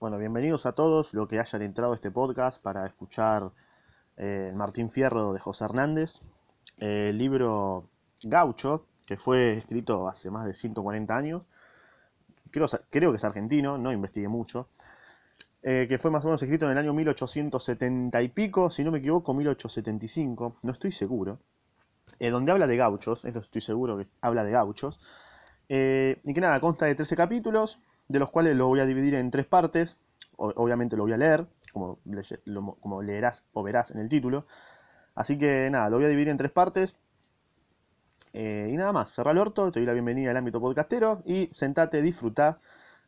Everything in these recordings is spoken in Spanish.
Bueno, bienvenidos a todos los que hayan entrado a este podcast para escuchar eh, Martín Fierro de José Hernández, el libro Gaucho, que fue escrito hace más de 140 años, creo, que es argentino, no investigué mucho, eh, que fue más o menos escrito en el año 1870 y pico, si no me equivoco, 1875, no estoy seguro, eh, donde habla de gauchos, esto estoy seguro que habla de gauchos, eh, y que nada, consta de 13 capítulos, de los cuales lo voy a dividir en tres partes. Obviamente lo voy a leer, como, leerás o verás en el título. Así que nada, lo voy a dividir en tres partes. Eh, y nada más, cerrá el orto, te doy la bienvenida al ámbito podcastero y sentate, disfruta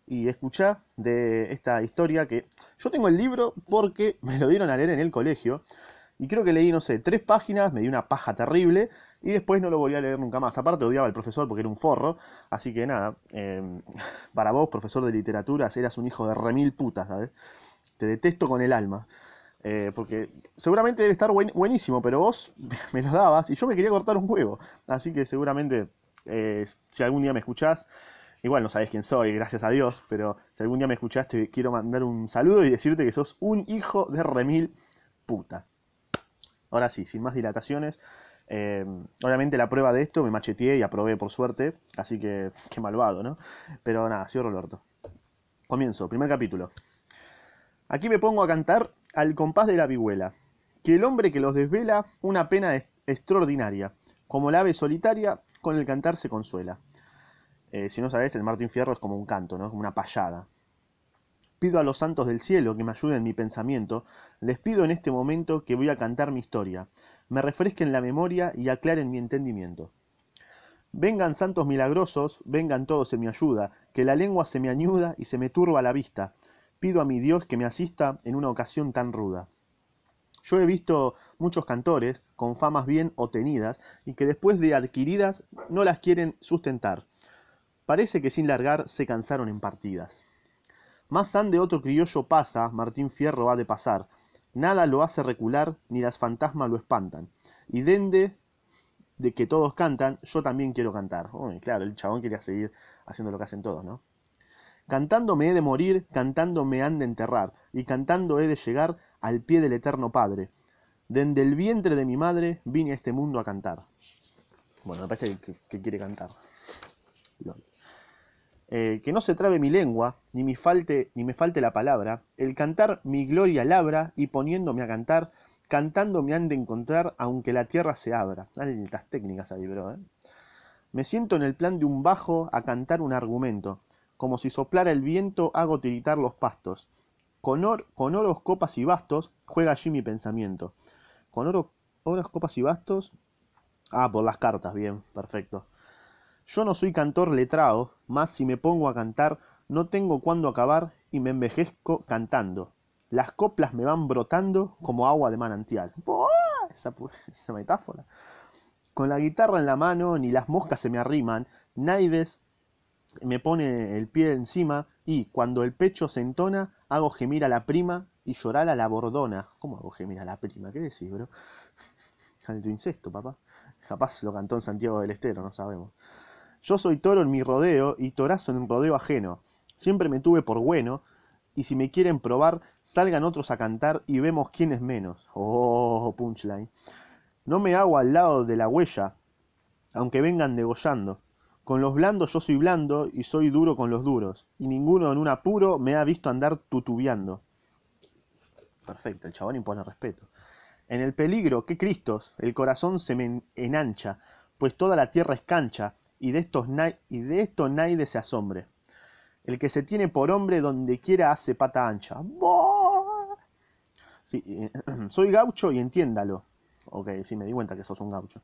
y escuchá de esta historia que yo tengo el libro porque me lo dieron a leer en el colegio y creo que leí, no sé, tres páginas, me dio una paja terrible y después no lo volví a leer nunca más. Aparte odiaba al profesor porque era un forro, así que nada, eh, para vos, profesor de literaturas, eras un hijo de remil puta, ¿sabes? Te detesto con el alma. Eh, porque seguramente debe estar buen- buenísimo, pero vos me lo dabas y yo me quería cortar un huevo. Así que seguramente, eh, si algún día me escuchás, igual no sabés quién soy, gracias a Dios, pero si algún día me escuchás, te quiero mandar un saludo y decirte que sos un hijo de remil puta. Ahora sí, sin más dilataciones. eh, obviamente la prueba de esto me macheteé y aprobé por suerte, así que qué malvado, ¿no? Pero nada, cierro el orto. Comienzo, primer capítulo. Aquí me pongo a cantar al compás de la vihuela, que el hombre que los desvela una pena es- extraordinaria, como la ave solitaria con el cantar se consuela. Eh, si no sabes, el Martín Fierro es como un canto, ¿no? Como una payada. Pido a los santos del cielo que me ayuden en mi pensamiento. Les pido en este momento que voy a cantar mi historia. Me refresquen la memoria y aclaren mi entendimiento. Vengan santos milagrosos, vengan todos en mi ayuda, que la lengua se me añuda y se me turba la vista. Pido a mi Dios que me asista en una ocasión tan ruda. Yo he visto muchos cantores con famas bien obtenidas y que después de adquiridas no las quieren sustentar. Parece que sin largar se cansaron en partidas. Más han de otro criollo pasa, Martín Fierro ha de pasar. Nada lo hace recular, ni las fantasmas lo espantan. Y dende de que todos cantan, yo también quiero cantar. Uy, claro, el chabón quería seguir haciendo lo que hacen todos, ¿no? Cantando me he de morir, cantando me han de enterrar, y cantando he de llegar al pie del eterno Padre. Dende el vientre de mi madre vine a este mundo a cantar. Bueno, me parece que, quiere cantar. Eh, que no se trabe mi lengua, ni, mi falte, ni me falte la palabra, el cantar mi gloria labra, y poniéndome a cantar, cantando me han de encontrar, aunque la tierra se abra. Altas técnicas ahí, bro, ¿eh? Me siento en el plan de un bajo a cantar un argumento, como si soplara el viento hago tiritar los pastos. Con, or, con oros, copas y bastos juega allí mi pensamiento. Con oro, oros, copas y bastos. Ah, por las cartas, bien, perfecto. Yo no soy cantor letrado, mas si me pongo a cantar, no tengo cuándo acabar y me envejezco cantando. Las coplas me van brotando como agua de manantial. Esa, esa metáfora. Con la guitarra en la mano, ni las moscas se me arriman, Naides me pone el pie encima y, cuando el pecho se entona, hago gemir a la prima y llorar a la bordona. ¿Cómo hago gemir a la prima? ¿Qué decís, bro? De tu incesto, papá. Capaz lo cantó en Santiago del Estero, no sabemos. Yo soy toro en mi rodeo y torazo en rodeo ajeno. Siempre me tuve por bueno, y si me quieren probar, salgan otros a cantar y vemos quién es menos. Oh, punchline. No me hago al lado de la huella, aunque vengan degollando. Con los blandos yo soy blando y soy duro con los duros, y ninguno en un apuro me ha visto andar tutubeando. Perfecto, el chabón impone respeto. En el peligro, qué Cristos, el corazón se me en- enancha, pues toda la tierra es cancha, y de, estos y de esto nadie se asombre. El que se tiene por hombre donde quiera hace pata ancha. Sí, eh, soy gaucho y entiéndalo. Ok, sí, me di cuenta que sos un gaucho.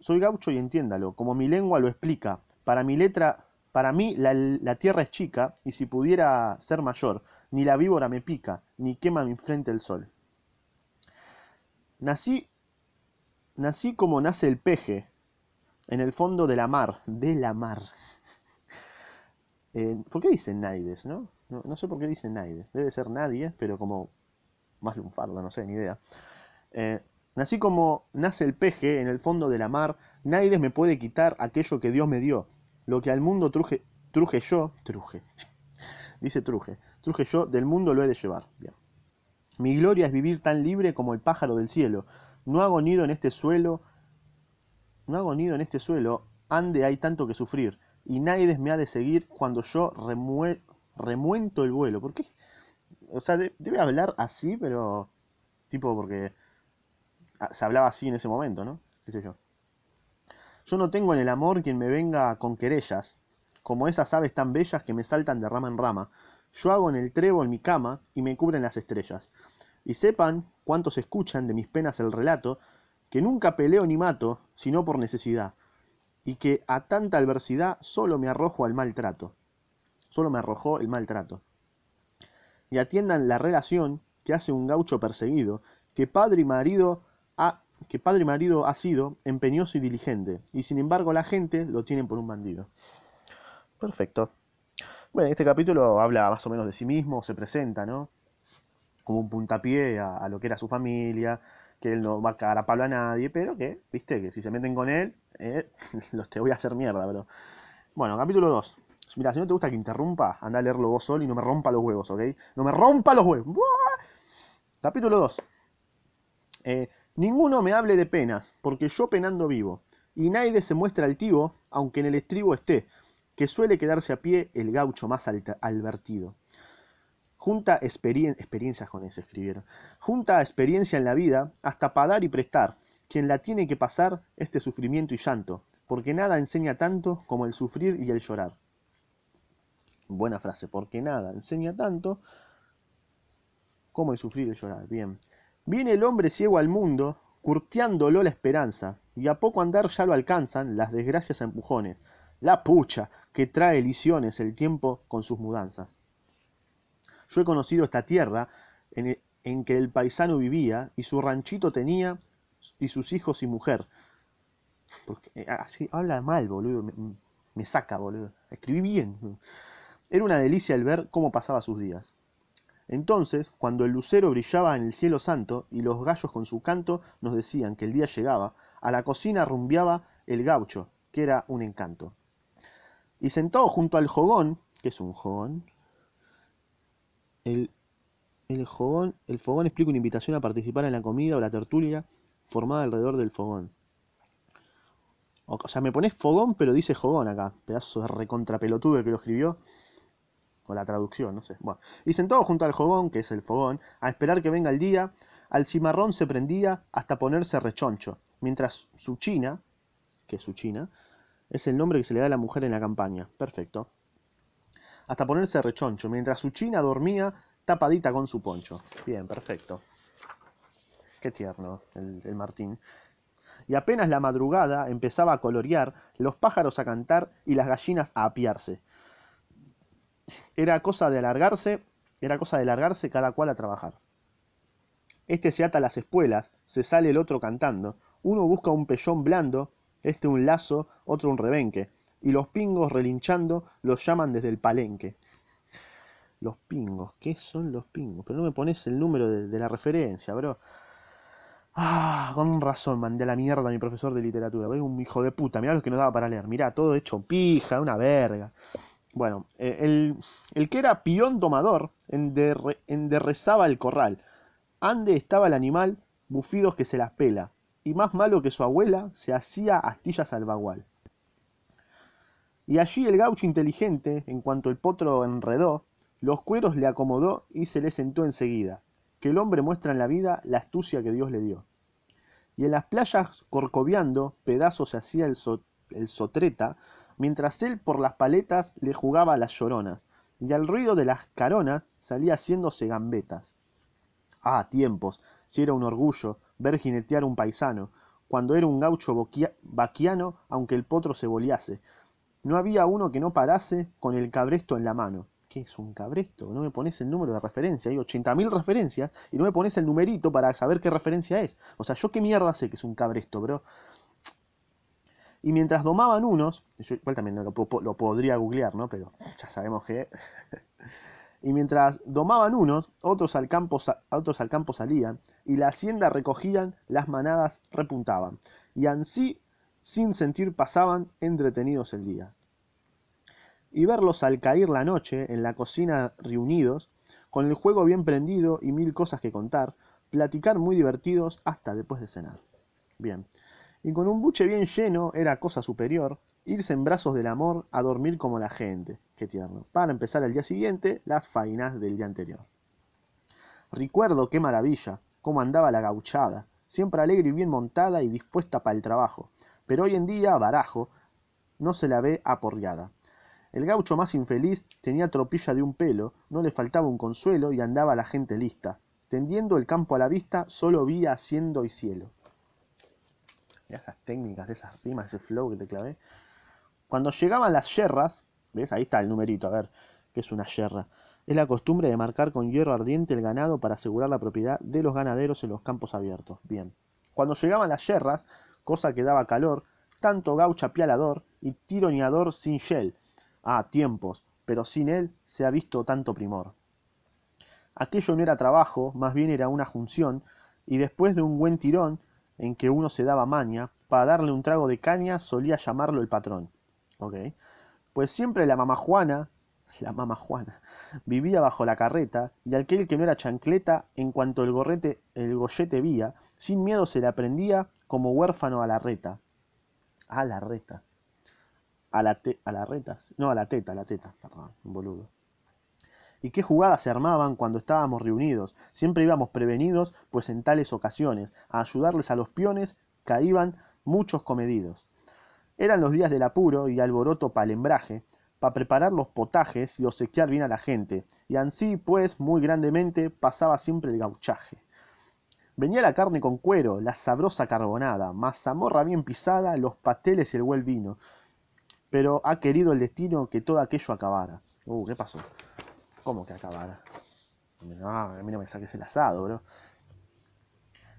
Soy gaucho y entiéndalo, como mi lengua lo explica. Para mi letra, para mí la, la tierra es chica, y si pudiera ser mayor, ni la víbora me pica, ni quema mi frente el sol. Nací, nací como nace el peje, en el fondo de la mar, de la mar. Eh, ¿Por qué dicen Naides, no? no? no sé por qué dicen Naides. Debe ser nadie, pero como más lunfardo, no sé, ni idea. Eh, nací como nace el peje en el fondo de la mar, Naides me puede quitar aquello que Dios me dio. Lo que al mundo truje, truje yo, truje. Dice Truje. Truje yo, del mundo lo he de llevar. Bien. Mi gloria es vivir tan libre como el pájaro del cielo. No hago nido en este suelo, no hago nido en este suelo, ande hay tanto que sufrir, y nadie me ha de seguir cuando yo remuento el vuelo. ¿Por qué? O sea, debe hablar así, pero tipo porque se hablaba así en ese momento, ¿no? ¿Qué sé yo? Yo no tengo en el amor quien me venga con querellas, como esas aves tan bellas que me saltan de rama en rama. Yo hago en el en mi cama y me cubren las estrellas. Y sepan cuántos escuchan de mis penas el relato, que nunca peleo ni mato, sino por necesidad, y que a tanta adversidad solo me arrojo al maltrato. Solo me arrojó el maltrato. Y atiendan la relación que hace un gaucho perseguido, que padre y marido ha, que padre y marido ha sido empeñoso y diligente, y sin embargo la gente lo tiene por un bandido. Perfecto. Bueno, este capítulo habla más o menos de sí mismo, se presenta, ¿no? Como un puntapié a, lo que era su familia, que él no va a cagar a palo a nadie, pero que, viste, que si se meten con él, eh, los te voy a hacer mierda, bro. Bueno, capítulo 2. Mira, si no te gusta que interrumpa, anda a leerlo vos solo y no me rompa los huevos, ¿ok? No me rompa los huevos. Capítulo 2. Eh, ninguno me hable de penas, porque yo penando vivo, y nadie se muestra altivo, aunque en el estribo esté, que suele quedarse a pie el gaucho más alvertido. Junta experiencias con ese escribieron. Junta experiencia en la vida hasta para dar y prestar. Quien la tiene que pasar este sufrimiento y llanto, porque nada enseña tanto como el sufrir y el llorar. Buena frase, porque nada enseña tanto como el sufrir y el llorar. Bien. Viene el hombre ciego al mundo, curteándolo la esperanza, y a poco andar ya lo alcanzan las desgracias a empujones la pucha, que trae lisiones el tiempo con sus mudanzas. Yo he conocido esta tierra en, en, que el paisano vivía y su ranchito tenía y sus hijos y mujer. Porque eh, así habla mal, boludo. Me, me saca, boludo. Escribí bien. Era una delicia el ver cómo pasaba sus días. Entonces, cuando el lucero brillaba en el cielo santo y los gallos con su canto nos decían que el día llegaba, a la cocina rumbeaba el gaucho, que era un encanto. Y sentado junto al jogón, que es un jogón, el, el jogón, el fogón explica una invitación a participar en la comida o la tertulia formada alrededor del fogón. O sea, me pones fogón, pero dice jogón acá. Pedazo de recontrapelotudo el que lo escribió. Con la traducción, no sé. Bueno. Y sentado junto al jogón, que es el fogón, a esperar que venga el día, al cimarrón se prendía hasta ponerse rechoncho, mientras su china, que es su china, es el nombre que se le da a la mujer en la campaña. Perfecto. Hasta ponerse rechoncho, mientras su china dormía tapadita con su poncho. Bien, perfecto. Qué tierno el, Martín. Y apenas la madrugada empezaba a colorear, los pájaros a cantar y las gallinas a apiarse. Era cosa de alargarse, era cosa de largarse cada cual a trabajar. Este se ata las espuelas, se sale el otro cantando, uno busca un pellón blando este un lazo, otro un rebenque, y los pingos relinchando los llaman desde el palenque. Los pingos, ¿qué son los pingos? Pero no me pones el número de, la referencia, bro. Ah, con razón mandé a la mierda a mi profesor de literatura. un hijo de puta, mirá los que nos daba para leer. Mirá, todo hecho pija, una verga. Bueno, eh, el, el, que era peón domador enderrezaba el corral. Ande estaba el animal, bufidos que se las pela y más malo que su abuela, se hacía astillas al bagual. Y allí el gaucho inteligente, en cuanto el potro enredó, los cueros le acomodó y se le sentó enseguida, que el hombre muestra en la vida la astucia que Dios le dio. Y en las playas corcoviando pedazos se hacía el, sotreta, mientras él por las paletas le jugaba las lloronas, y al ruido de las caronas salía haciéndose gambetas. Ah, tiempos, si era un orgullo, ver jinetear un paisano, cuando era un gaucho vaquiano, aunque el potro se boliase. No había uno que no parase con el cabresto en la mano. ¿Qué es un cabresto? No me pones el número de referencia. Hay 80.000 referencias y no me pones el numerito para saber qué referencia es. O sea, yo qué mierda sé que es un cabresto, bro. Y mientras domaban unos, yo igual también lo, lo podría googlear, ¿no? Pero ya sabemos que y mientras domaban unos, otros al, campo, otros al campo salían, y la hacienda recogían, las manadas repuntaban, y ansí sin sentir pasaban entretenidos el día. y verlos al caer la noche en la cocina reunidos, con el juego bien prendido y mil cosas que contar, platicar muy divertidos hasta después de cenar. Bien. Y con un buche bien lleno era cosa superior irse en brazos del amor a dormir como la gente. Qué tierno. Para empezar al día siguiente las fainas del día anterior. Recuerdo qué maravilla, cómo andaba la gauchada, siempre alegre y bien montada y dispuesta para el trabajo. Pero hoy en día, barajo, no se la ve aporreada. El gaucho más infeliz tenía tropilla de un pelo, no le faltaba un consuelo y andaba la gente lista. Tendiendo el campo a la vista, solo vía haciendo y cielo. esas técnicas, esas rimas, ese flow que te clavé. Cuando llegaban las yerras, ¿ves? Ahí está el numerito, a ver, ¿qué es una yerra? Es la costumbre de marcar con hierro ardiente el ganado para asegurar la propiedad de los ganaderos en los campos abiertos. Bien. Cuando llegaban las yerras, cosa que daba calor, tanto gaucha pialador y tironeador sin shell, Ah, tiempos, pero sin él se ha visto tanto primor. Aquello no era trabajo, más bien era una junción, y después de un buen tirón, en que uno se daba maña, para darle un trago de caña solía llamarlo el patrón. ¿Ok? Pues siempre la mamá Juana, la mamá Juana, vivía bajo la carreta, y aquel que no era chancleta, en cuanto el gorrete, el gollete vía, sin miedo se le aprendía como huérfano a la reta. A la reta a la, a la reta, no, a la teta, a la teta, perdón, boludo. ¿Y qué jugadas se armaban cuando estábamos reunidos? Siempre íbamos prevenidos, pues en tales ocasiones, a ayudarles a los peones, caíban muchos comedidos. Eran los días del apuro y alboroto para el embraje, para preparar los potajes y obsequiar bien a la gente, y ansí, pues, muy grandemente pasaba siempre el gauchaje. Venía la carne con cuero, la sabrosa carbonada, mazamorra bien pisada, los pasteles y el buen vino, pero ha querido el destino que todo aquello acabara. Uh, ¿qué pasó? ¿Cómo que acabara? No, a mí no me saques el asado, bro.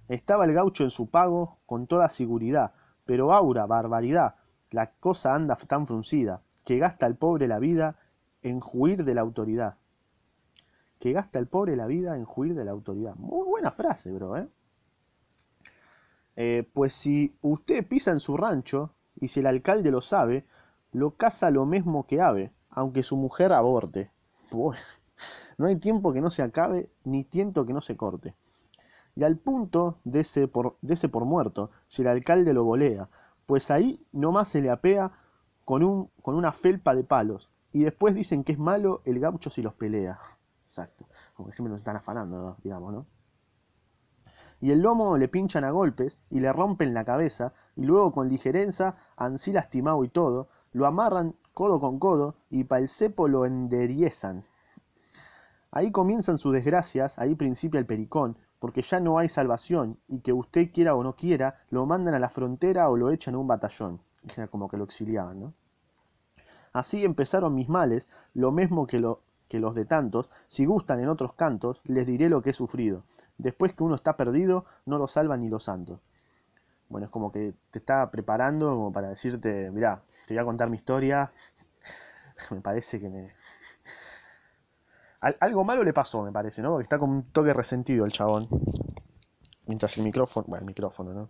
Estaba el gaucho en su pago con toda seguridad, pero aura, barbaridad, la cosa anda tan fruncida, que gasta el pobre la vida en juir de la autoridad. Que gasta el pobre la vida en juir de la autoridad. Muy buena frase, bro, ¿eh? eh pues si usted pisa en su rancho, y si el alcalde lo sabe, lo caza lo mismo que ave, aunque su mujer aborte. no hay tiempo que no se acabe, ni tiento que no se corte. Y al punto de ese por, por muerto, si el alcalde lo volea, pues ahí nomás se le apea con, un, con una felpa de palos, y después dicen que es malo el gaucho si los pelea. Exacto, como que siempre nos están afanando, digamos, ¿no? Y el lomo le pinchan a golpes y le rompen la cabeza, y luego con ligereza, ansí lastimado y todo, lo amarran codo con codo y pa' el cepo lo enderiezan. Ahí comienzan sus desgracias, ahí principia el pericón, porque ya no hay salvación, y que usted quiera o no quiera, lo mandan a la frontera o lo echan a un batallón. Era como que lo exiliaban, ¿no? Así empezaron mis males, lo mismo que, lo, que los de tantos, si gustan en otros cantos, les diré lo que he sufrido. Después que uno está perdido, no lo salvan ni los santos. Bueno, es como que te está preparando como para decirte, mirá, te voy a contar mi historia. me parece que me... algo malo le pasó, me parece, ¿no? Porque está con un toque resentido el chabón. Mientras el micrófono... Bueno, el micrófono, ¿no?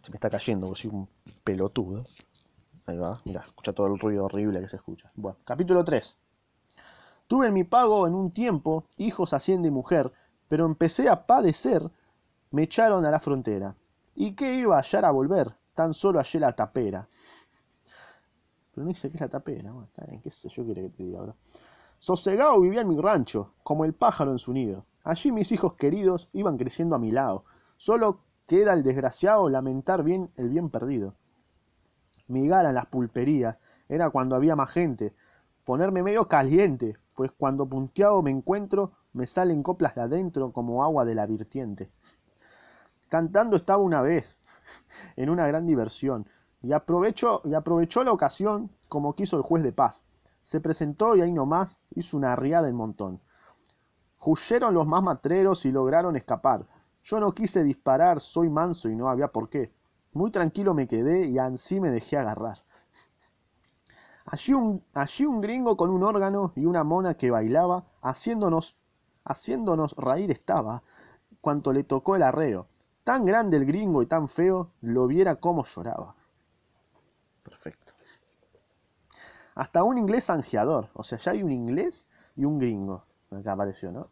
Se me está cayendo, porque soy un pelotudo. Ahí va, mira, escucha todo el ruido horrible que se escucha. Bueno, capítulo 3. Tuve mi pago en un tiempo hijos, hacienda y mujer, pero empecé a padecer, me echaron a la frontera. ¿Y qué iba a hallar a volver? Tan solo hallé la tapera. Pero no dice que es la tapera. Bueno, qué sé yo quiere que te diga ahora. Sosegado vivía en mi rancho, como el pájaro en su nido. Allí mis hijos queridos iban creciendo a mi lado. Solo queda el desgraciado lamentar bien el bien perdido. Mi gala en las pulperías era cuando había más gente. Ponerme medio caliente, pues cuando punteado me encuentro me salen coplas de adentro como agua de la virtiente. Cantando estaba una vez, en una gran diversión, y aprovechó, y aprovechó la ocasión como quiso el juez de paz. Se presentó y ahí nomás hizo una arriada en montón. Huyeron los más matreros y lograron escapar. Yo no quise disparar, soy manso y no había por qué. Muy tranquilo me quedé y ansí me dejé agarrar. Allí un, allí un gringo con un órgano y una mona que bailaba, haciéndonos, haciéndonos reír estaba, cuanto le tocó el arreo. Tan grande el gringo y tan feo, lo viera cómo lloraba. Perfecto. Hasta un inglés angeador, o sea, ya hay un inglés y un gringo, acá apareció, ¿no?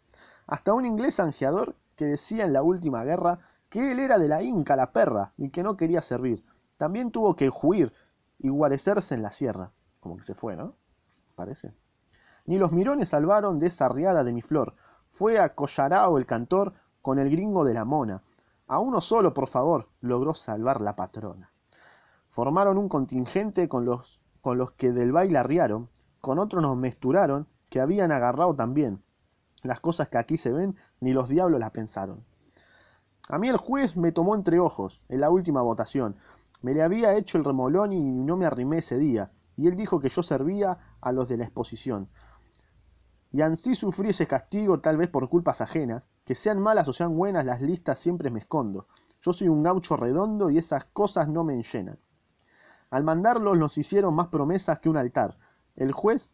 Hasta un inglés angeador que decía en la última guerra que él era de la Inca, la perra, y que no quería servir. También tuvo que huir y guarecerse en la sierra. Como que se fue, ¿no? Parece. Ni los mirones salvaron de esa riada de mi flor. Fue a Collarao el cantor con el gringo de la mona. A uno solo, por favor, logró salvar la patrona. Formaron un contingente con los, con los que del baile arriaron, con otros nos mesturaron, que habían agarrado también. Las cosas que aquí se ven, ni los diablos las pensaron. A mí el juez me tomó entre ojos, en la última votación. Me le había hecho el remolón y no me arrimé ese día, y él dijo que yo servía a los de la exposición. Y ansí sufrí ese castigo tal vez por culpas ajenas, que sean malas o sean buenas las listas siempre me escondo. Yo soy un gaucho redondo y esas cosas no me enllenan. Al mandarlos nos hicieron más promesas que un altar. El juez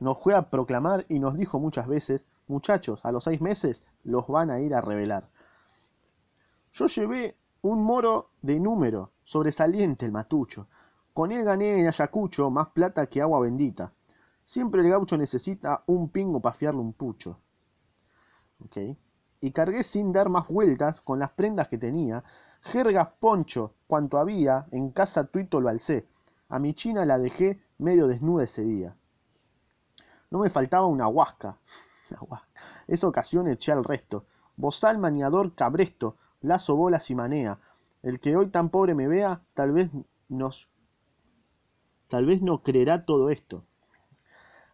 nos fue a proclamar y nos dijo muchas veces, muchachos, a los seis meses los van a ir a revelar. Yo llevé un moro de número, sobresaliente el matucho. Con él gané en Ayacucho más plata que agua bendita. Siempre el gaucho necesita un pingo para fiarle un pucho. ¿Okay? Y cargué sin dar más vueltas con las prendas que tenía, jergas, poncho, cuanto había, en casa tuito lo alcé. A mi china la dejé medio desnuda ese día. No me faltaba una huasca. Esa ocasión eché al resto. Bozal, maniador, cabresto, lazo, bolas y manea. El que hoy tan pobre me vea, tal vez nos... Tal vez no creerá todo esto.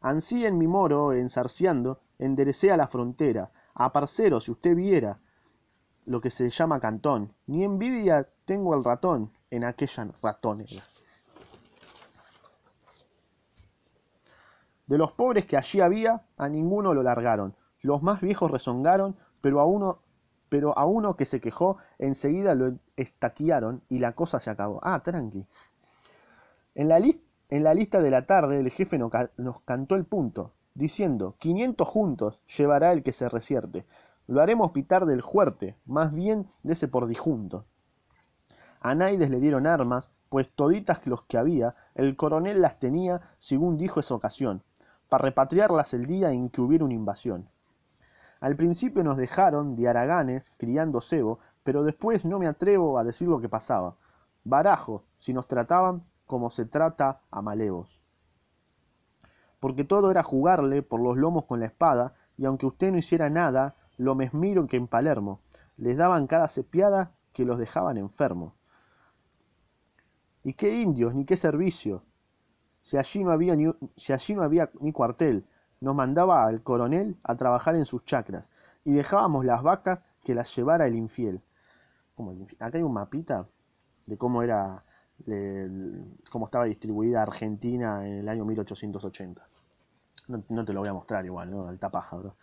Ansí en mi moro, enzarciando, enderecé a la frontera. A parcero, si usted viera, lo que se llama cantón. Ni envidia tengo el ratón en aquella ratonera. De los pobres que allí había, a ninguno lo largaron. Los más viejos rezongaron, pero a uno, pero a uno que se quejó, enseguida lo estaquiaron y la cosa se acabó. Ah, tranqui. En la, en la lista de la tarde el jefe nos cantó el punto, diciendo, 500 juntos llevará el que se resierte. Lo haremos pitar del fuerte, más bien de ese por disjunto. A Naides le dieron armas, pues toditas los que había, el coronel las tenía, según dijo esa ocasión, para repatriarlas el día en que hubiera una invasión. Al principio nos dejaron de haraganes criando cebo, pero después no me atrevo a decir lo que pasaba. Barajo, si nos trataban como se trata a malevos. Porque todo era jugarle por los lomos con la espada, y aunque usted no hiciera nada, lo mesmiro que en Palermo. Les daban cada cepiada que los dejaban enfermos. ¿Y qué indios, ni qué servicio? Si allí no había ni, si allí no había ni cuartel, nos mandaba al coronel a trabajar en sus chacras y dejábamos las vacas que las llevara el infiel. El infiel. Acá hay un mapita de cómo era, cómo estaba distribuida Argentina en el año 1880. No, te lo voy a mostrar igual, ¿no? Alta paja, bro.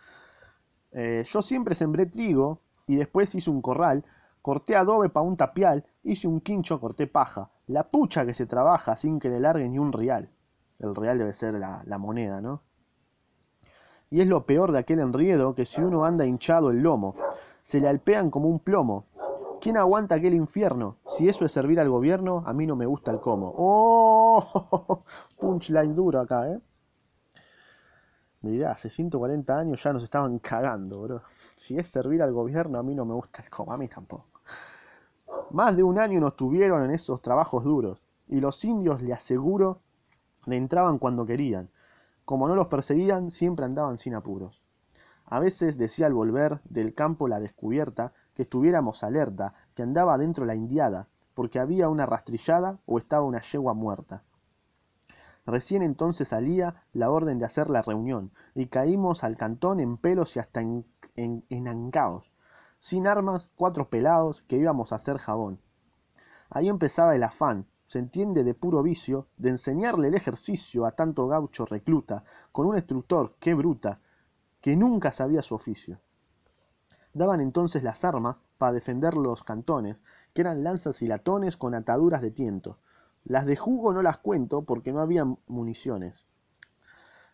Eh, yo siempre sembré trigo y después hice un corral, corté adobe para un tapial, hice un quincho, corté paja. La pucha que se trabaja sin que le largue ni un real. El real debe ser la, la moneda, ¿no? Y es lo peor de aquel enriedo que si uno anda hinchado el lomo, se le alpean como un plomo. ¿Quién aguanta aquel infierno? Si eso es servir al gobierno, a mí no me gusta el cómo. ¡Oh! Punchline duro acá, ¿eh? Mirá, hace 140 años ya nos estaban cagando, bro. Si es servir al gobierno, a mí no me gusta el coma, a mí tampoco. Más de un año nos tuvieron en esos trabajos duros, y los indios, le aseguro, le entraban cuando querían. Como no los perseguían, siempre andaban sin apuros. A veces decía al volver del campo la descubierta que estuviéramos alerta, que andaba dentro la indiada, porque había una rastrillada o estaba una yegua muerta. Recién entonces salía la orden de hacer la reunión, y caímos al cantón en pelos y hasta en, en, enancaos. Sin armas, cuatro pelados que íbamos a hacer jabón. Ahí empezaba el afán, se entiende de puro vicio, de enseñarle el ejercicio a tanto gaucho recluta, con un instructor, qué bruta, que nunca sabía su oficio. Daban entonces las armas para defender los cantones, que eran lanzas y latones con ataduras de tiento. Las de jugo no las cuento porque no había municiones.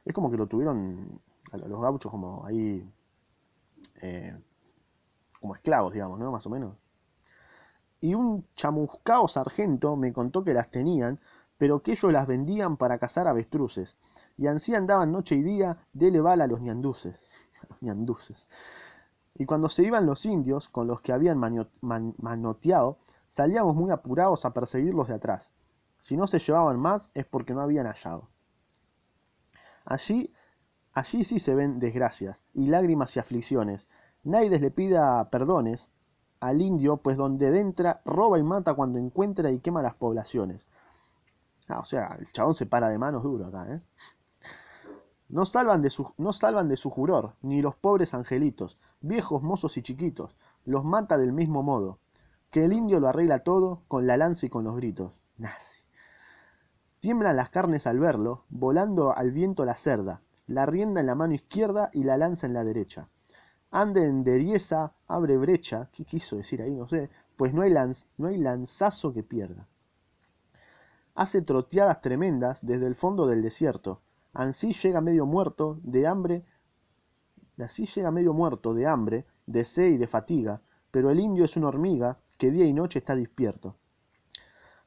Es como que lo tuvieron a los gauchos como ahí, eh, como esclavos, digamos, ¿no? Más o menos. Y un chamuscao sargento me contó que las tenían, pero que ellos las vendían para cazar avestruces, y ansí andaban noche y día, dele bala a los ñanduces. los ñanduces. Y cuando se iban los indios, con los que habían manoteado, salíamos muy apurados a perseguirlos de atrás. Si no se llevaban más es porque no habían hallado. Allí, allí sí se ven desgracias, y lágrimas y aflicciones. Naides le pida perdones al indio, pues donde entra, roba y mata cuando encuentra y quema las poblaciones. Ah, o sea, el chabón se para de manos duro acá, ¿eh? No salvan, de su, no salvan de su juror, ni los pobres angelitos, viejos, mozos y chiquitos, los mata del mismo modo, que el indio lo arregla todo con la lanza y con los gritos. Nazi. Tiemblan las carnes al verlo, volando al viento la cerda, la rienda en la mano izquierda y la lanza en la derecha. Ande en derieza, abre brecha, ¿qué quiso decir ahí? No sé, pues no hay, no hay lanzazo que pierda hace troteadas tremendas desde el fondo del desierto. Ansí llega medio muerto de hambre, así llega medio muerto de hambre, de sed y de fatiga, pero el indio es una hormiga que día y noche está despierto.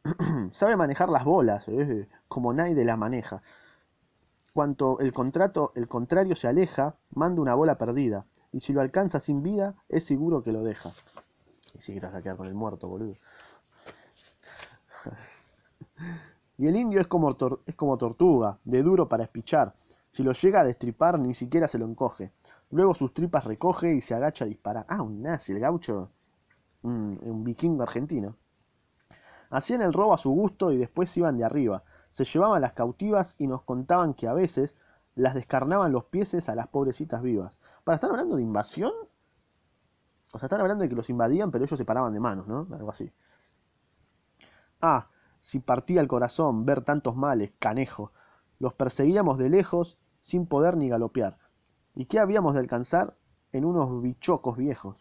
Sabe manejar las bolas, eh, como nadie las maneja. Cuanto el, contrato, el contrario se aleja, manda una bola perdida, y si lo alcanza sin vida, es seguro que lo deja. Y si te vas a quedar con el muerto, boludo. Y el indio es como, es como tortuga, de duro para espichar. Si lo llega a destripar, ni siquiera se lo encoge. Luego sus tripas recoge y se agacha a disparar. Ah, un nazi, el gaucho. un vikingo argentino. Hacían el robo a su gusto y después iban de arriba. Se llevaban las cautivas y nos contaban que a veces las descarnaban los pieses a las pobrecitas vivas. ¿Para estar hablando de invasión? O sea, están hablando de que los invadían, pero ellos se paraban de manos, ¿no? Algo así. Ah, si partía el corazón ver tantos males, canejo. Los perseguíamos de lejos, sin poder ni galopear. ¿Y qué habíamos de alcanzar? En unos bichocos viejos.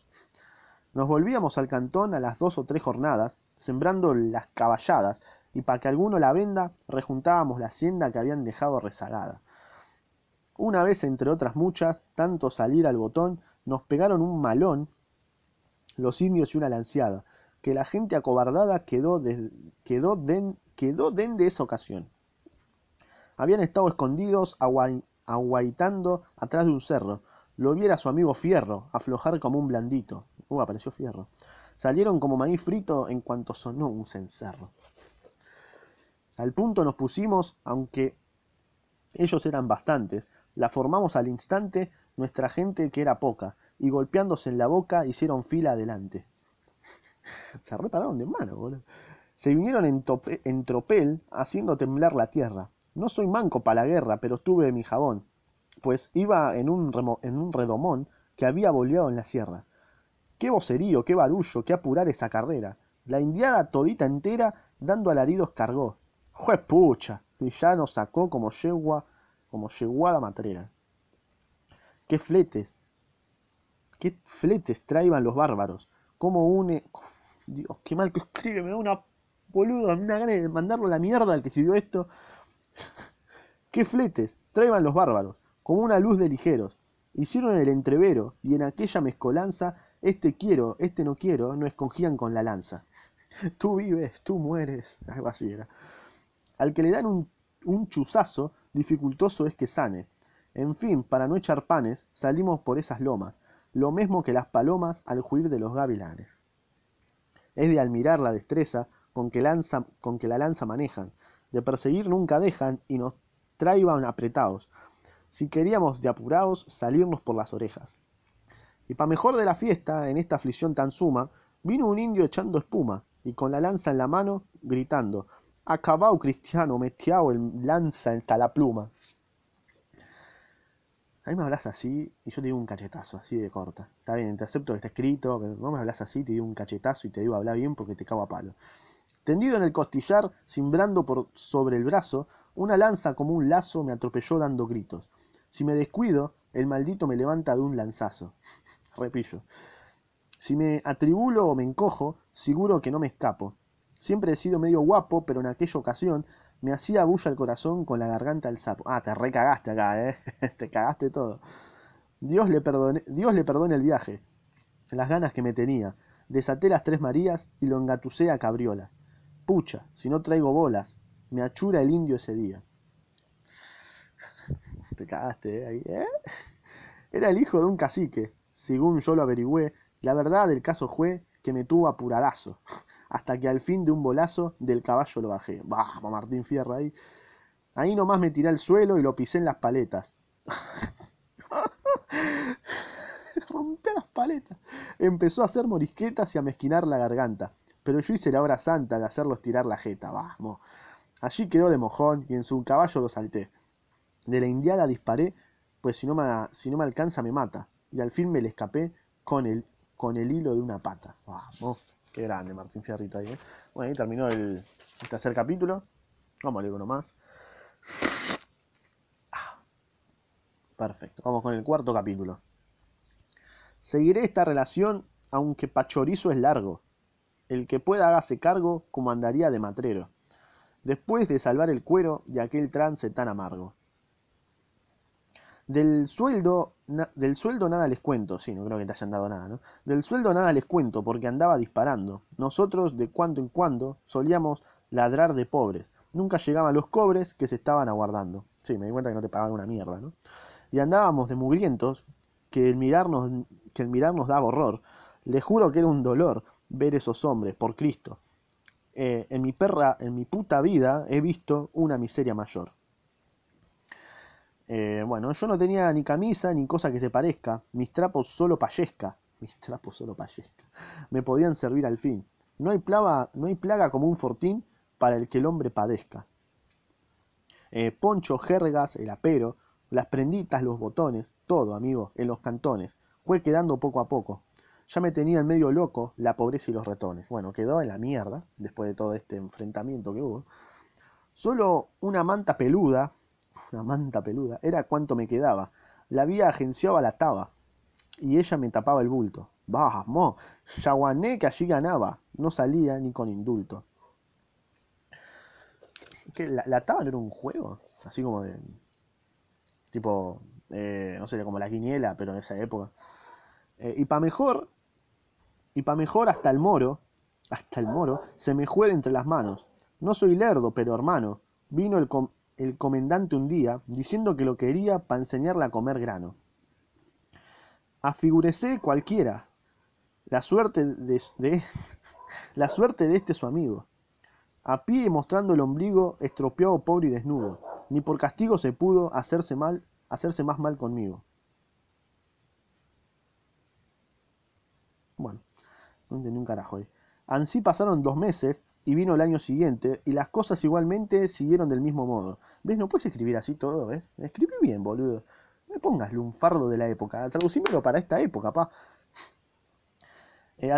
Nos volvíamos al cantón a las dos o tres jornadas, sembrando las caballadas, y para que alguno la venda, rejuntábamos la hacienda que habían dejado rezagada. Una vez, entre otras muchas, tanto salir al botón, nos pegaron un malón los indios y una lanciada, que la gente acobardada quedó, den, quedó den de esa ocasión. Habían estado escondidos aguaitando atrás de un cerro. Lo viera su amigo Fierro, aflojar como un blandito. Uh, apareció Fierro. Salieron como maíz frito en cuanto sonó un cencerro. Al punto nos pusimos, aunque ellos eran bastantes, la formamos al instante nuestra gente que era poca, y golpeándose en la boca hicieron fila adelante. Se repararon de mano, boludo. Se vinieron en, tropel haciendo temblar la tierra. No soy manco para la guerra, pero tuve mi jabón, pues iba en un, en un redomón que había boleado en la sierra. Qué vocerío, qué barullo, qué apurar esa carrera. La indiada todita entera dando alaridos cargó. ¡Jue pucha! Y ya nos sacó como yegua, como yeguada matrera. ¡Qué fletes! ¡Qué fletes traiban los bárbaros! ¿Cómo une, Dios, qué mal que escribe, me da una boluda, una gana de mandarlo a la mierda al que escribió esto. ¿Qué fletes? Traiban los bárbaros, como una luz de ligeros. Hicieron el entrevero, y en aquella mezcolanza, este quiero, este no quiero, no escogían con la lanza. Tú vives, tú mueres, algo así era. Al que le dan un, un chuzazo, dificultoso es que sane. En fin, para no echar panes, salimos por esas lomas, lo mismo que las palomas al huir de los gavilanes es de admirar la destreza con que, con que la lanza manejan, de perseguir nunca dejan y nos traiban apretados, si queríamos de apurados salirnos por las orejas. Y pa' mejor de la fiesta, en esta aflicción tan suma, vino un indio echando espuma, y con la lanza en la mano, gritando, Acabao cristiano, metiao el lanza en la pluma. A me hablas así y yo te digo un cachetazo, así de corta. Está bien, te acepto que está escrito, no me hablas así, te digo un cachetazo y te digo habla bien porque te cago a palo. Tendido en el costillar, cimbrando por sobre el brazo, una lanza como un lazo me atropelló dando gritos. Si me descuido, el maldito me levanta de un lanzazo. Repillo. Si me atribulo o me encojo, seguro que no me escapo. Siempre he sido medio guapo, pero en aquella ocasión me hacía bulla el corazón con la garganta del sapo. Ah, te recagaste acá, ¿eh? te cagaste todo. Dios le, perdone, Dios le perdone el viaje, las ganas que me tenía. Desaté las tres Marías y lo engatusé a cabriolas. Pucha, si no traigo bolas. me achura el indio ese día. Te cagaste, ¿eh? Ahí, ¿eh? Era el hijo de un cacique, según yo lo averigüé. La verdad del caso fue que me tuvo apuradazo, hasta que al fin de un bolazo del caballo lo bajé. Vamos, Martín Fierro ahí. Ahí nomás me tiré al suelo y lo pisé en las paletas. Rompió las paletas. Empezó a hacer morisquetas y a mezquinar la garganta. Pero yo hice la obra santa de hacerlo estirar la jeta. Vamos. Allí quedó de mojón y en su caballo lo salté. De la indiada disparé, pues si no me, si no me alcanza me mata. Y al fin me le escapé con el, con el hilo de una pata. Vamos. Grande Martín Fierrito ahí. ¿eh? Bueno, ahí terminó el, tercer capítulo. Vamos a leer uno más. Perfecto. Vamos con el cuarto capítulo. Seguiré esta relación aunque pachorizo es largo. El que pueda hágase cargo como andaría de matrero. Después de salvar el cuero de aquel trance tan amargo. Del sueldo, del sueldo nada les cuento, sí, no creo que te hayan dado nada, ¿no? Del sueldo nada les cuento porque andaba disparando. Nosotros de cuando en cuando solíamos ladrar de pobres. Nunca llegaban los cobres que se estaban aguardando. Sí, me di cuenta que no te pagaban una mierda, ¿no? y andábamos de mugrientos, que el mirarnos, que el mirarnos daba horror. Le juro que era un dolor ver esos hombres, por Cristo. Eh, en mi perra, en mi puta vida, he visto una miseria mayor. Eh, bueno, yo no tenía ni camisa ni cosa que se parezca. Mis trapos solo payesca. Mis trapos solo payesca. Me podían servir al fin. No hay, plaga, no hay plaga como un fortín para el que el hombre padezca. Eh, poncho, jergas, el apero, las prenditas, los botones, todo, amigo, en los cantones. Fue quedando poco a poco. Ya me tenía en medio loco la pobreza y los ratones. Bueno, quedó en la mierda, después de todo este enfrentamiento que hubo. Solo una manta peluda, una manta peluda, era cuanto me quedaba. La vía agenciaba la taba, y ella me tapaba el bulto. Vamos, yaguané que allí ganaba, no salía ni con indulto. ¿Qué, la, ¿La taba no era un juego? Así como de tipo, eh, no sé, como la quiniela, pero en esa época. Eh, y para mejor, y para mejor hasta el moro, hasta el moro, se me juega entre las manos. No soy lerdo, pero hermano, vino el, el comendante un día diciendo que lo quería para enseñarle a comer grano. Afigurecé cualquiera, la suerte de, de, la suerte de este su amigo. A pie mostrando el ombligo, estropeado, pobre y desnudo ni por castigo se pudo hacerse mal, hacerse más mal conmigo. Bueno, no entendí un carajo ahí. Ansí pasaron dos meses y vino el año siguiente y las cosas igualmente siguieron del mismo modo. ¿Ves? No puedes escribir así todo, ¿ves? Escribí bien, boludo. Me pongas lunfardo de la época. Traducímelo para esta época, pa. Eh,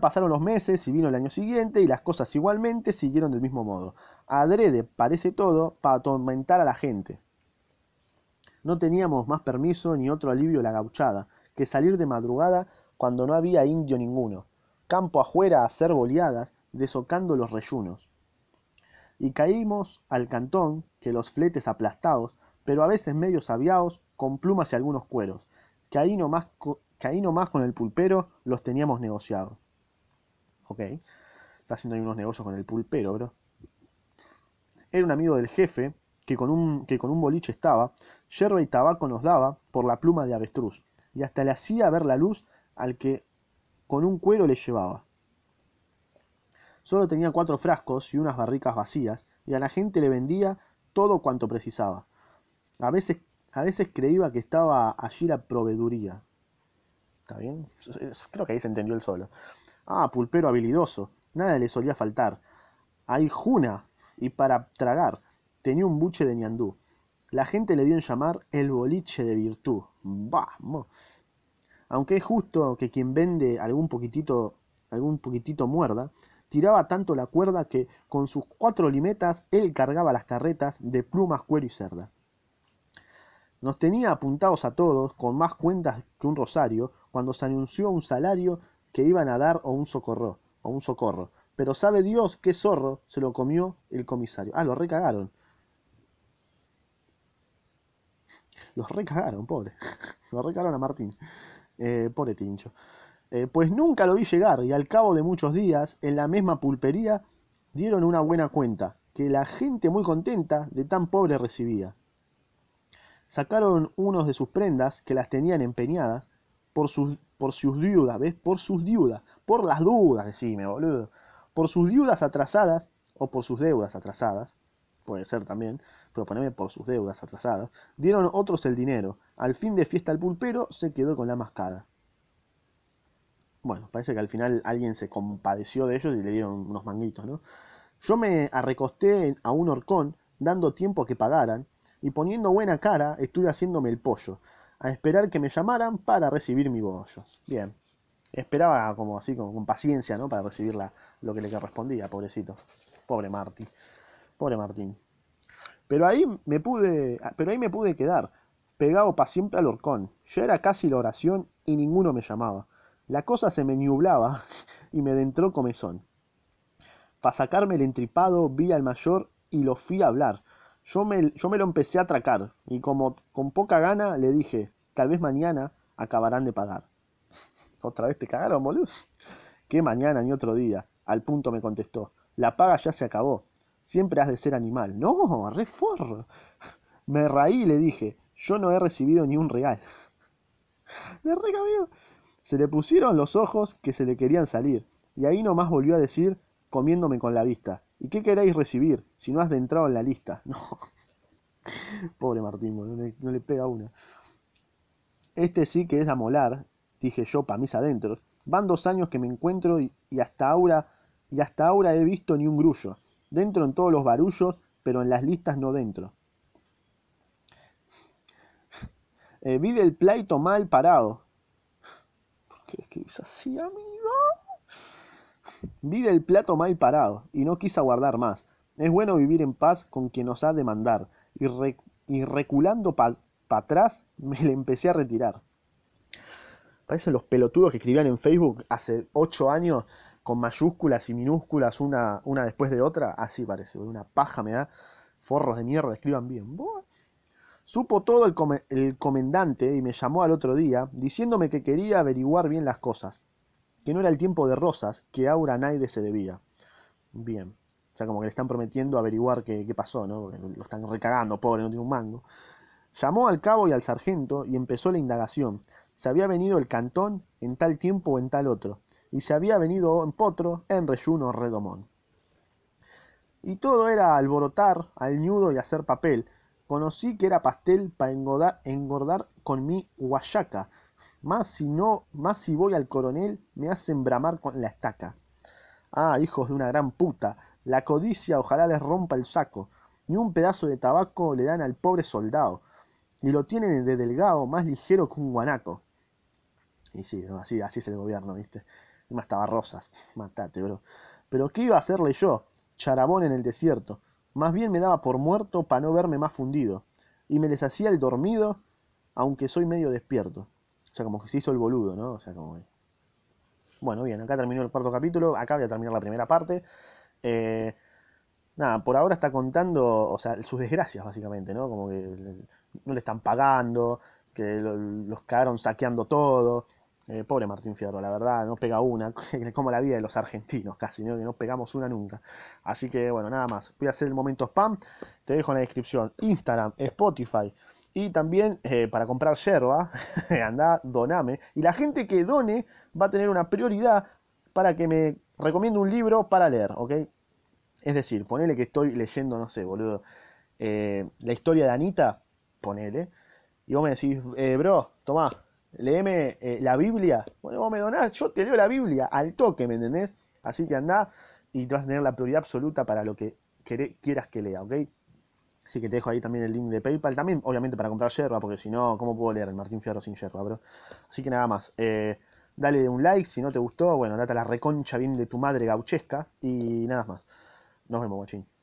pasaron los meses y vino el año siguiente y las cosas igualmente siguieron del mismo modo. Adrede parece todo para atormentar a la gente. No teníamos más permiso ni otro alivio la gauchada que salir de madrugada cuando no había indio ninguno, campo afuera a hacer boleadas, desocando los reyunos. Y caímos al cantón, que los fletes aplastados, pero a veces medio aviados, con plumas y algunos cueros, que ahí nomás que ahí con el pulpero los teníamos negociados. Ok, está haciendo ahí unos negocios con el pulpero, bro. Era un amigo del jefe que con un, que con un boliche estaba, yerba y tabaco nos daba por la pluma de avestruz, y hasta le hacía ver la luz al que con un cuero le llevaba. Solo tenía cuatro frascos y unas barricas vacías, y a la gente le vendía todo cuanto precisaba. A veces, a veces creía que estaba allí la proveeduría, ¿Está bien? Creo que ahí se entendió el solo. Ah, pulpero habilidoso. Nada le solía faltar. Hay juna. Y para tragar. Tenía un buche de ñandú. La gente le dio en llamar el boliche de virtud. Vamos. Aunque es justo que quien vende algún poquitito, algún poquitito muerda, tiraba tanto la cuerda que con sus cuatro limetas él cargaba las carretas de plumas, cuero y cerda. Nos tenía apuntados a todos, con más cuentas que un rosario, cuando se anunció un salario que iban a dar o un socorro, o un socorro. Pero sabe Dios qué zorro se lo comió el comisario. Ah, lo recagaron. Los recagaron, pobre. Lo recagaron a Martín. Eh, pobre Tincho. Eh, pues nunca lo vi llegar y al cabo de muchos días, en la misma pulpería, dieron una buena cuenta, que la gente muy contenta de tan pobre recibía. Sacaron unos de sus prendas que las tenían empeñadas por sus, por sus ¿ves? Por sus deudas, por las dudas, decime, boludo. Por sus deudas atrasadas o por sus deudas atrasadas, puede ser también, pero poneme por sus deudas atrasadas, dieron otros el dinero. Al fin de fiesta el pulpero se quedó con la mascada. Bueno, parece que al final alguien se compadeció de ellos y le dieron unos manguitos, ¿no? Yo me arrecosté a un horcón, dando tiempo a que pagaran, y poniendo buena cara estuve haciéndome el pollo, a esperar que me llamaran para recibir mi bollo. Bien. Esperaba como así, con, con paciencia, ¿no? Para recibir la, lo que le correspondía, pobrecito. Pobre Martín. Pobre Martín. Pero ahí me pude, pero ahí me pude quedar, pegado para siempre al horcón. Ya era casi la oración y ninguno me llamaba. La cosa se me nublaba y me entró comezón. Para sacarme el entripado vi al mayor y lo fui a hablar. Yo me, yo me lo empecé a atracar y como con poca gana le dije, tal vez mañana acabarán de pagar. ¿Otra vez te cagaron, boludo? ¿Qué mañana ni otro día? Al punto me contestó, la paga ya se acabó. Siempre has de ser animal. No, reforro. Me raí y le dije, yo no he recibido ni un real. Me recabió. Se le pusieron los ojos que se le querían salir, y ahí nomás volvió a decir, comiéndome con la vista, ¿y qué queréis recibir si no has de entrar en la lista? No. Pobre Martín, no le, pega una. Este sí que es a molar, dije yo pa' mis adentros. Van dos años que me encuentro y, y, hasta ahora y hasta ahora he visto ni un grullo. Dentro en todos los barullos, pero en las listas no dentro. Eh, vi del pleito mal parado. ¿Por qué escribís así, amigo? Vi del plato mal parado y no quise aguardar más. Es bueno vivir en paz con quien nos ha de mandar. Y, re, y reculando para pa atrás me le empecé a retirar. Parecen los pelotudos que escribían en Facebook hace ocho años con mayúsculas y minúsculas una, una después de otra. Así parece, una paja me da. Forros de mierda, escriban bien. Supo todo el, com el comendante y me llamó al otro día diciéndome que quería averiguar bien las cosas. Que no era el tiempo de rosas, que Aura Naide se debía. Bien. O sea, como que le están prometiendo averiguar qué, qué pasó, ¿no? Porque lo están recagando, pobre, no tiene un mango. Llamó al cabo y al sargento y empezó la indagación. Se había venido el cantón en tal tiempo o en tal otro, y se había venido en potro en reyuno redomón. Y todo era alborotar al ñudo y hacer papel. Conocí que era pastel para engordar, engordar con mi guayaca. Más si no, más si voy al coronel, me hacen bramar con la estaca. Ah, hijos de una gran puta, la codicia ojalá les rompa el saco. Ni un pedazo de tabaco le dan al pobre soldado. Y lo tienen de delgado, más ligero que un guanaco. Y sí, así, así es el gobierno, ¿viste? Y más estaba Rosas. Matate, bro. Pero ¿qué iba a hacerle yo? Charabón en el desierto. Más bien me daba por muerto para no verme más fundido. Y me les hacía el dormido, aunque soy medio despierto. O sea, como que se hizo el boludo, ¿no? O sea, como. Bueno, bien, acá terminó el cuarto capítulo. Acá voy a terminar la primera parte. Eh, nada, por ahora está contando, o sea, sus desgracias, básicamente, ¿no? Como que no le están pagando, que lo, los quedaron saqueando todo. Eh, pobre Martín Fierro, la verdad, no pega una, como la vida de los argentinos casi, ¿no? que no pegamos una nunca. Así que bueno, nada más. Voy a hacer el momento spam, te dejo en la descripción Instagram, Spotify y también eh, para comprar yerba, anda, doname. Y la gente que done va a tener una prioridad para que me recomiende un libro para leer, ¿ok? Es decir, ponele que estoy leyendo, no sé, boludo, eh, la historia de Anita, ponele, y vos me decís, bro, tomá, léeme eh, la Biblia. Bueno, vos me donás, yo te leo la Biblia al toque, ¿me entendés? Así que andá y te vas a tener la prioridad absoluta para lo que quieras que lea, ¿ok? Así que te dejo ahí también el link de PayPal. También, obviamente, para comprar yerba, porque si no, ¿cómo puedo leer el Martín Fierro sin yerba, bro? Así que nada más. Eh, dale un like si no te gustó. Bueno, date la reconcha bien de tu madre gauchesca. Y nada más. Nos vemos, guachín.